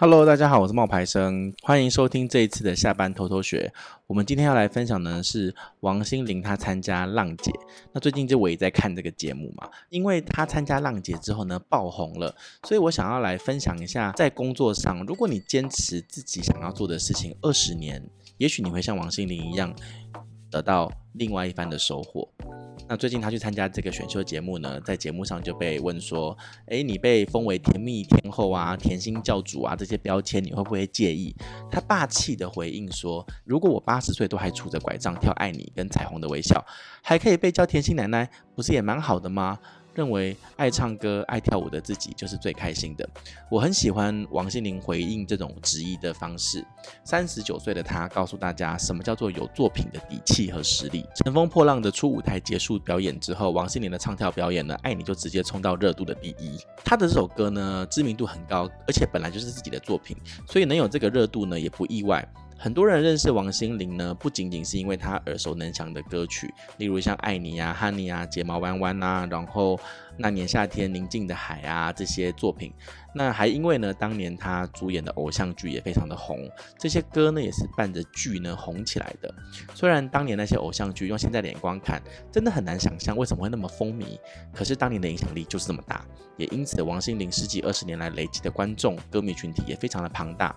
Hello，大家好，我是冒牌生，欢迎收听这一次的下班偷偷学。我们今天要来分享的是王心凌她参加浪姐。那最近就我也在看这个节目嘛，因为她参加浪姐之后呢爆红了，所以我想要来分享一下，在工作上，如果你坚持自己想要做的事情二十年，也许你会像王心凌一样得到另外一番的收获。那最近他去参加这个选秀节目呢，在节目上就被问说：“诶，你被封为甜蜜天后啊、甜心教主啊这些标签，你会不会介意？”他霸气的回应说：“如果我八十岁都还杵着拐杖跳《爱你》跟《彩虹的微笑》，还可以被叫甜心奶奶，不是也蛮好的吗？”认为爱唱歌、爱跳舞的自己就是最开心的。我很喜欢王心凌回应这种质疑的方式。三十九岁的她告诉大家，什么叫做有作品的底气和实力。乘风破浪的出舞台结束表演之后，王心凌的唱跳表演呢，《爱你》就直接冲到热度的第一。她的这首歌呢，知名度很高，而且本来就是自己的作品，所以能有这个热度呢，也不意外。很多人认识王心凌呢，不仅仅是因为她耳熟能详的歌曲，例如像《爱你》啊、《Honey》啊、《睫毛弯弯》呐，然后那年夏天宁静的海啊这些作品，那还因为呢，当年他主演的偶像剧也非常的红，这些歌呢也是伴着剧呢红起来的。虽然当年那些偶像剧用现在的眼光看，真的很难想象为什么会那么风靡，可是当年的影响力就是这么大，也因此王心凌十几二十年来累积的观众歌迷群体也非常的庞大。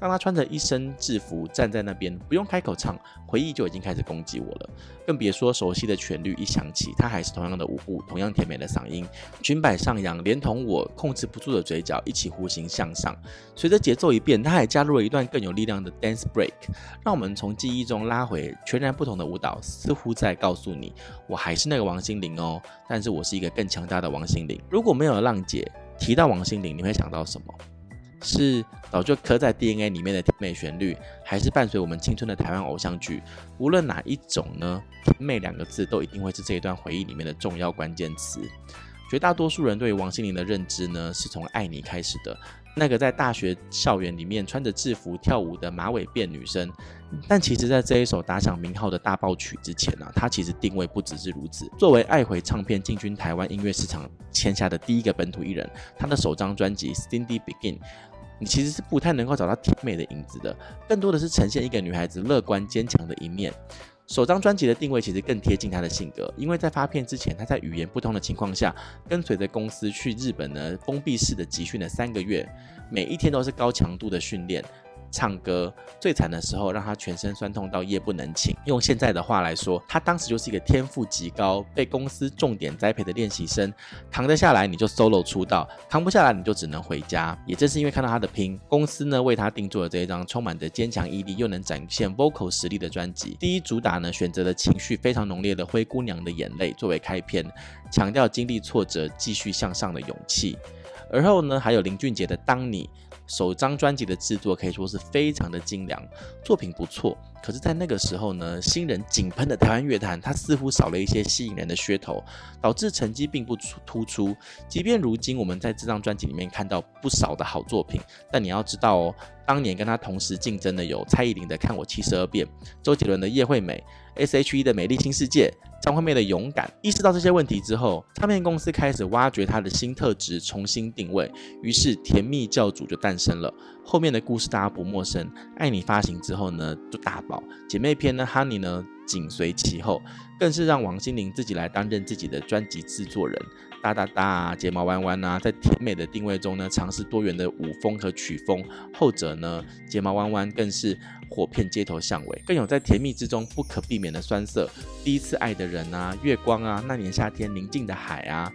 当他穿着一身制服站在那边，不用开口唱，回忆就已经开始攻击我了。更别说熟悉的旋律一响起，他还是同样的舞步，同样甜美的嗓音，裙摆上扬，连同我控制不住的嘴角一起弧形向上。随着节奏一变，他还加入了一段更有力量的 dance break，让我们从记忆中拉回全然不同的舞蹈，似乎在告诉你，我还是那个王心凌哦，但是我是一个更强大的王心凌。如果没有浪姐提到王心凌，你会想到什么？是早就刻在 DNA 里面的甜美旋律，还是伴随我们青春的台湾偶像剧？无论哪一种呢，“甜美”两个字都一定会是这一段回忆里面的重要关键词。绝大多数人对王心凌的认知呢，是从《爱你》开始的。那个在大学校园里面穿着制服跳舞的马尾辫女生，但其实，在这一首打响名号的大爆曲之前呢、她其实定位不只是如此。作为爱回唱片进军台湾音乐市场签下的第一个本土艺人，她的首张专辑《Cindy Begin》，你其实是不太能够找到甜美的影子的，更多的是呈现一个女孩子乐观坚强的一面。首张专辑的定位其实更贴近他的性格，因为在发片之前，他在语言不通的情况下，跟随着公司去日本呢封闭式的集训了三个月，每一天都是高强度的训练。唱歌最惨的时候，让他全身酸痛到夜不能寝。用现在的话来说，他当时就是一个天赋极高、被公司重点栽培的练习生。扛得下来你就 solo 出道，扛不下来你就只能回家。也正是因为看到他的拼，公司呢为他定做了这一张充满着坚强毅力又能展现 vocal 实力的专辑。第一主打呢选择了情绪非常浓烈的《灰姑娘的眼泪》作为开篇，强调经历挫折继续向上的勇气。而后呢还有林俊杰的《当你》。首张专辑的制作可以说是非常的精良，作品不错。可是，在那个时候呢，新人井喷的台湾乐坛，它似乎少了一些吸引人的噱头，导致成绩并不突出。即便如今我们在这张专辑里面看到不少的好作品，但你要知道哦，当年跟他同时竞争的有蔡依林的《看我七十二变》，周杰伦的《叶惠美》，S.H.E 的《美丽新世界》。张惠妹的勇敢，意识到这些问题之后，唱片公司开始挖掘她的新特质，重新定位，于是甜蜜教主就诞生了。后面的故事大家不陌生，《爱你》发行之后呢，就打姐妹篇呢，《Honey》呢紧随其后，更是让王心凌自己来担任自己的专辑制作人。哒哒哒，睫毛弯弯啊，在甜美的定位中呢，尝试多元的舞风和曲风。后者呢，睫毛弯弯更是火遍街头巷尾，更有在甜蜜之中不可避免的酸涩。第一次爱的人啊，月光啊，那年夏天宁静的海啊，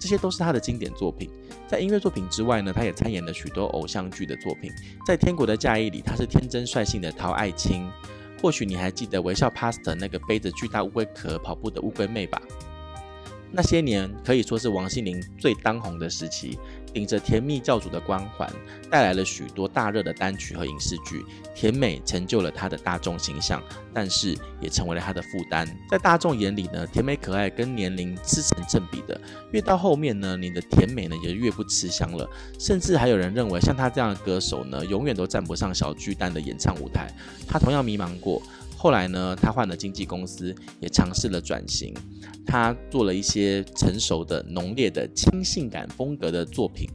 这些都是他的经典作品。在音乐作品之外呢，他也参演了许多偶像剧的作品。在《天国的嫁衣》里，他是天真率性的陶爱卿。或许你还记得微笑 Pasta 那个背着巨大乌龟壳跑步的乌龟妹吧？那些年可以说是王心凌最当红的时期，顶着甜蜜教主的光环，带来了许多大热的单曲和影视剧，甜美成就了她的大众形象，但是也成为了她的负担。在大众眼里呢，甜美可爱跟年龄是成正比的，越到后面呢，你的甜美呢也越不吃香了，甚至还有人认为像他这样的歌手呢，永远都站不上小巨蛋的演唱舞台。他同样迷茫过。后来呢，他换了经纪公司，也尝试了转型。他做了一些成熟的、浓烈的轻性感风格的作品，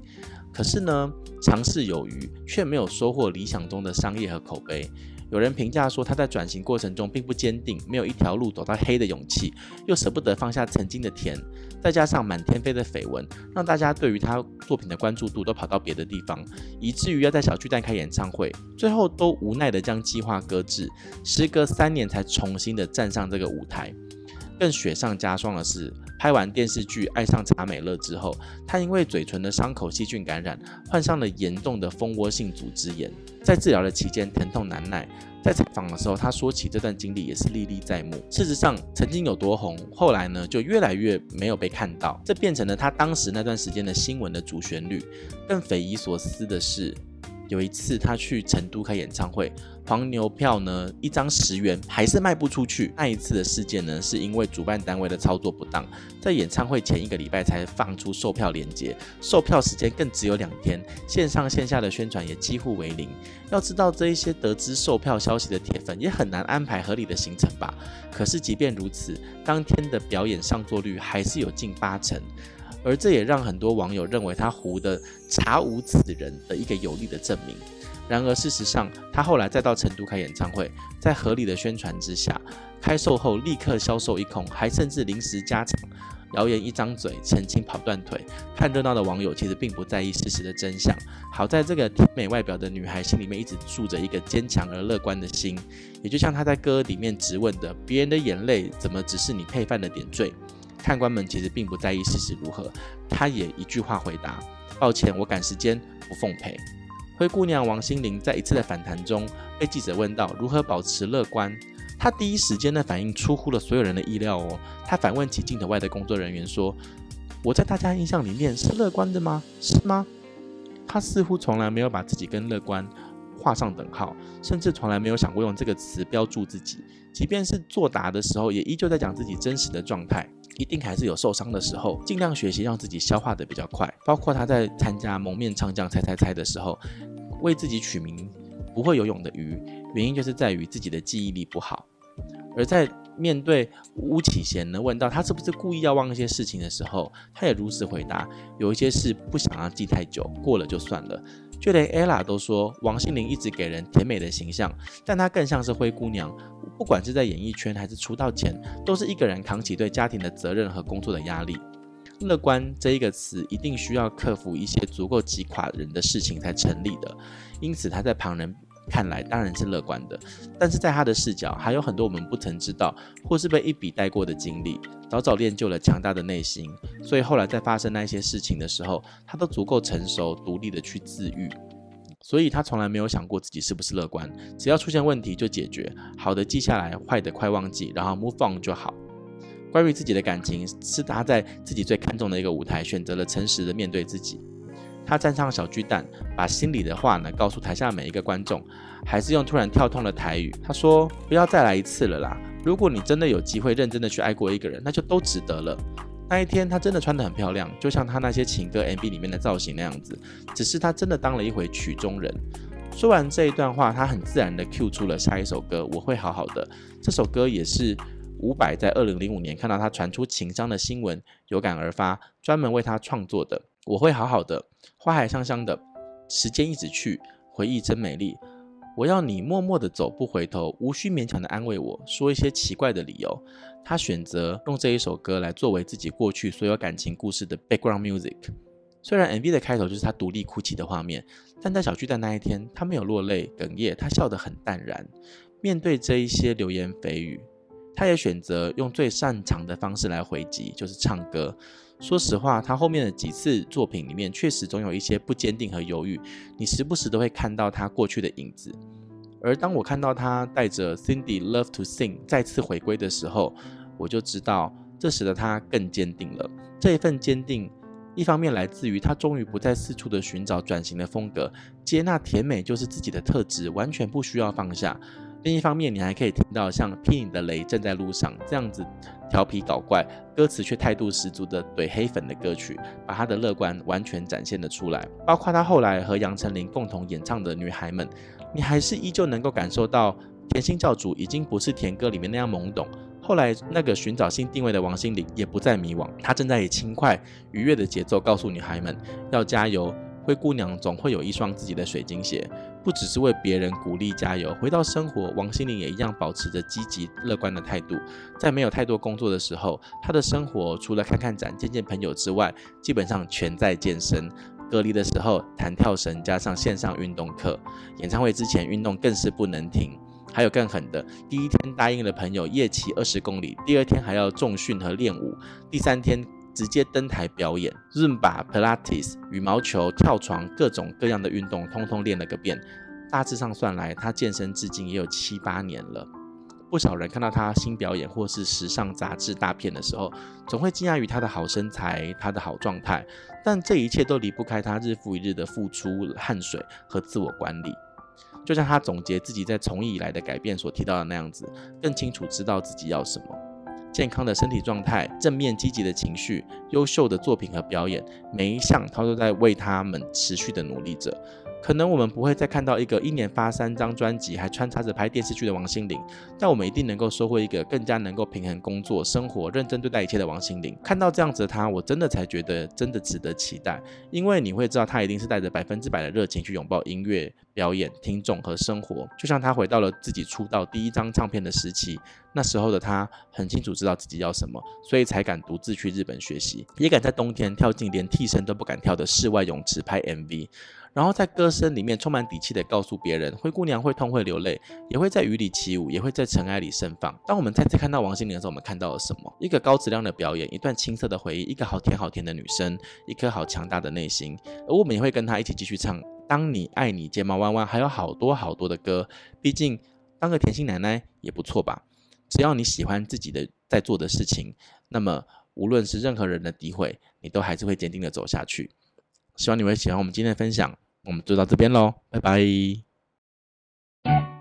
可是呢，尝试有余，却没有收获理想中的商业和口碑。有人评价说，他在转型过程中并不坚定，没有一条路走到黑的勇气，又舍不得放下曾经的甜，再加上满天飞的绯闻，让大家对于他作品的关注度都跑到别的地方，以至于要在小巨蛋开演唱会，最后都无奈地将计划搁置，时隔三年才重新的站上这个舞台。更雪上加霜的是，拍完电视剧《爱上查美乐》之后，他因为嘴唇的伤口细菌感染，患上了严重的蜂窝性组织炎。在治疗的期间，疼痛难耐。在采访的时候，他说起这段经历也是历历在目。事实上，曾经有多红，后来呢就越来越没有被看到，这变成了他当时那段时间的新闻的主旋律。更匪夷所思的是，有一次他去成都开演唱会。黄牛票呢，一张十元，还是卖不出去。那一次的事件呢，是因为主办单位的操作不当，在演唱会前一个礼拜才放出售票链接，售票时间更只有两天，线上线下的宣传也几乎为零。要知道，这一些得知售票消息的铁粉也很难安排合理的行程吧？可是即便如此，当天的表演上座率还是有近八成，而这也让很多网友认为他胡的查无此人的一个有力的证明。然而，事实上，他后来再到成都开演唱会，在合理的宣传之下，开售后立刻销售一空，还甚至临时加场。谣言一张嘴，澄清跑断腿。看热闹的网友其实并不在意事实的真相。好在这个甜美外表的女孩心里面一直住着一个坚强而乐观的心，也就像她在歌里面直问的：“别人的眼泪怎么只是你配饭的点缀？”看官们其实并不在意事实如何，他也一句话回答：“抱歉，我赶时间，不奉陪。”灰姑娘王心凌在一次的访谈中被记者问到如何保持乐观，她第一时间的反应出乎了所有人的意料哦。她反问起镜头外的工作人员说：“我在大家印象里面是乐观的吗？是吗？”她似乎从来没有把自己跟乐观画上等号，甚至从来没有想过用这个词标注自己。即便是作答的时候，也依旧在讲自己真实的状态。一定还是有受伤的时候，尽量学习让自己消化得比较快。包括他在参加蒙面唱将猜猜猜的时候，为自己取名不会游泳的鱼，原因就是在于自己的记忆力不好。而在面对巫启贤呢，问到他是不是故意要忘一些事情的时候，他也如实回答，有一些事不想要记太久，过了就算了。就连 Ella 都说，王心凌一直给人甜美的形象，但她更像是灰姑娘。不管是在演艺圈还是出道前，都是一个人扛起对家庭的责任和工作的压力。乐观这一个词，一定需要克服一些足够击垮人的事情才成立的。因此，她在旁人看来当然是乐观的，但是在他的视角，还有很多我们不曾知道或是被一笔带过的经历。早早练就了强大的内心，所以后来在发生那些事情的时候，他都足够成熟独立的去自愈。所以他从来没有想过自己是不是乐观，只要出现问题就解决，好的记下来，坏的快忘记，然后 move on 就好。关于自己的感情，是他在自己最看重的一个舞台，选择了诚实的面对自己。他站上小巨蛋，把心里的话呢告诉台下每一个观众，还是用突然跳痛的台语，他说：“不要再来一次了啦！如果你真的有机会认真的去爱过一个人，那就都值得了。”那一天，她真的穿得很漂亮，就像她那些情歌 MV 里面的造型那样子。只是她真的当了一回曲中人。说完这一段话，她很自然地 cue 出了下一首歌《我会好好的》。这首歌也是伍佰在二零零五年看到他传出情伤的新闻，有感而发，专门为他创作的。我会好好的，花海香香的，时间一直去，回忆真美丽。我要你默默地走，不回头，无需勉强的安慰我，说一些奇怪的理由。他选择用这一首歌来作为自己过去所有感情故事的 background music。虽然 MV 的开头就是他独立哭泣的画面，但在小巨蛋那一天，他没有落泪哽咽，他笑得很淡然。面对这一些流言蜚语，他也选择用最擅长的方式来回击，就是唱歌。说实话，他后面的几次作品里面，确实总有一些不坚定和犹豫，你时不时都会看到他过去的影子。而当我看到他带着 Cindy Love to Sing 再次回归的时候，我就知道，这使得他更坚定了。这一份坚定，一方面来自于他终于不再四处的寻找转型的风格，接纳甜美就是自己的特质，完全不需要放下。另一方面，你还可以听到像《劈你的雷正在路上》这样子调皮搞怪、歌词却态度十足的怼黑粉的歌曲，把他的乐观完全展现了出来。包括他后来和杨丞琳共同演唱的《女孩们》，你还是依旧能够感受到甜心教主已经不是甜歌里面那样懵懂。后来那个寻找新定位的王心凌也不再迷惘，她正在以轻快愉悦的节奏告诉女孩们要加油，灰姑娘总会有一双自己的水晶鞋，不只是为别人鼓励加油。回到生活，王心凌也一样保持着积极乐观的态度。在没有太多工作的时候，她的生活除了看看展、见见朋友之外，基本上全在健身。隔离的时候，弹跳绳加上线上运动课，演唱会之前运动更是不能停。还有更狠的，第一天答应了朋友夜骑二十公里，第二天还要重训和练舞，第三天直接登台表演。Zumba、Pilates、羽毛球、跳床，各种各样的运动，通通练了个遍。大致上算来，他健身至今也有七八年了。不少人看到他新表演或是时尚杂志大片的时候，总会惊讶于他的好身材、他的好状态，但这一切都离不开他日复一日的付出、汗水和自我管理。就像他总结自己在从艺以来的改变所提到的那样子，更清楚知道自己要什么：健康的身体状态、正面积极的情绪、优秀的作品和表演，每一项他都在为他们持续的努力着。可能我们不会再看到一个一年发三张专辑还穿插着拍电视剧的王心凌，但我们一定能够收获一个更加能够平衡工作生活、认真对待一切的王心凌。看到这样子的她，我真的才觉得真的值得期待，因为你会知道她一定是带着百分之百的热情去拥抱音乐、表演、听众和生活，就像她回到了自己出道第一张唱片的时期，那时候的他很清楚知道自己要什么，所以才敢独自去日本学习，也敢在冬天跳进连替身都不敢跳的室外泳池拍 MV。然后在歌声里面充满底气的告诉别人，灰姑娘会痛会流泪，也会在雨里起舞，也会在尘埃里盛放。当我们再次看到王心凌的时候，我们看到了什么？一个高质量的表演，一段青涩的回忆，一个好甜好甜的女生，一颗好强大的内心。而我们也会跟她一起继续唱《当你爱你》、睫毛弯弯，还有好多好多的歌。毕竟当个甜心奶奶也不错吧？只要你喜欢自己的在做的事情那么无论是任何人的诋毁你都还是会坚定的走下去。希望你会喜欢我们今天的分享我们就到这边喽拜拜。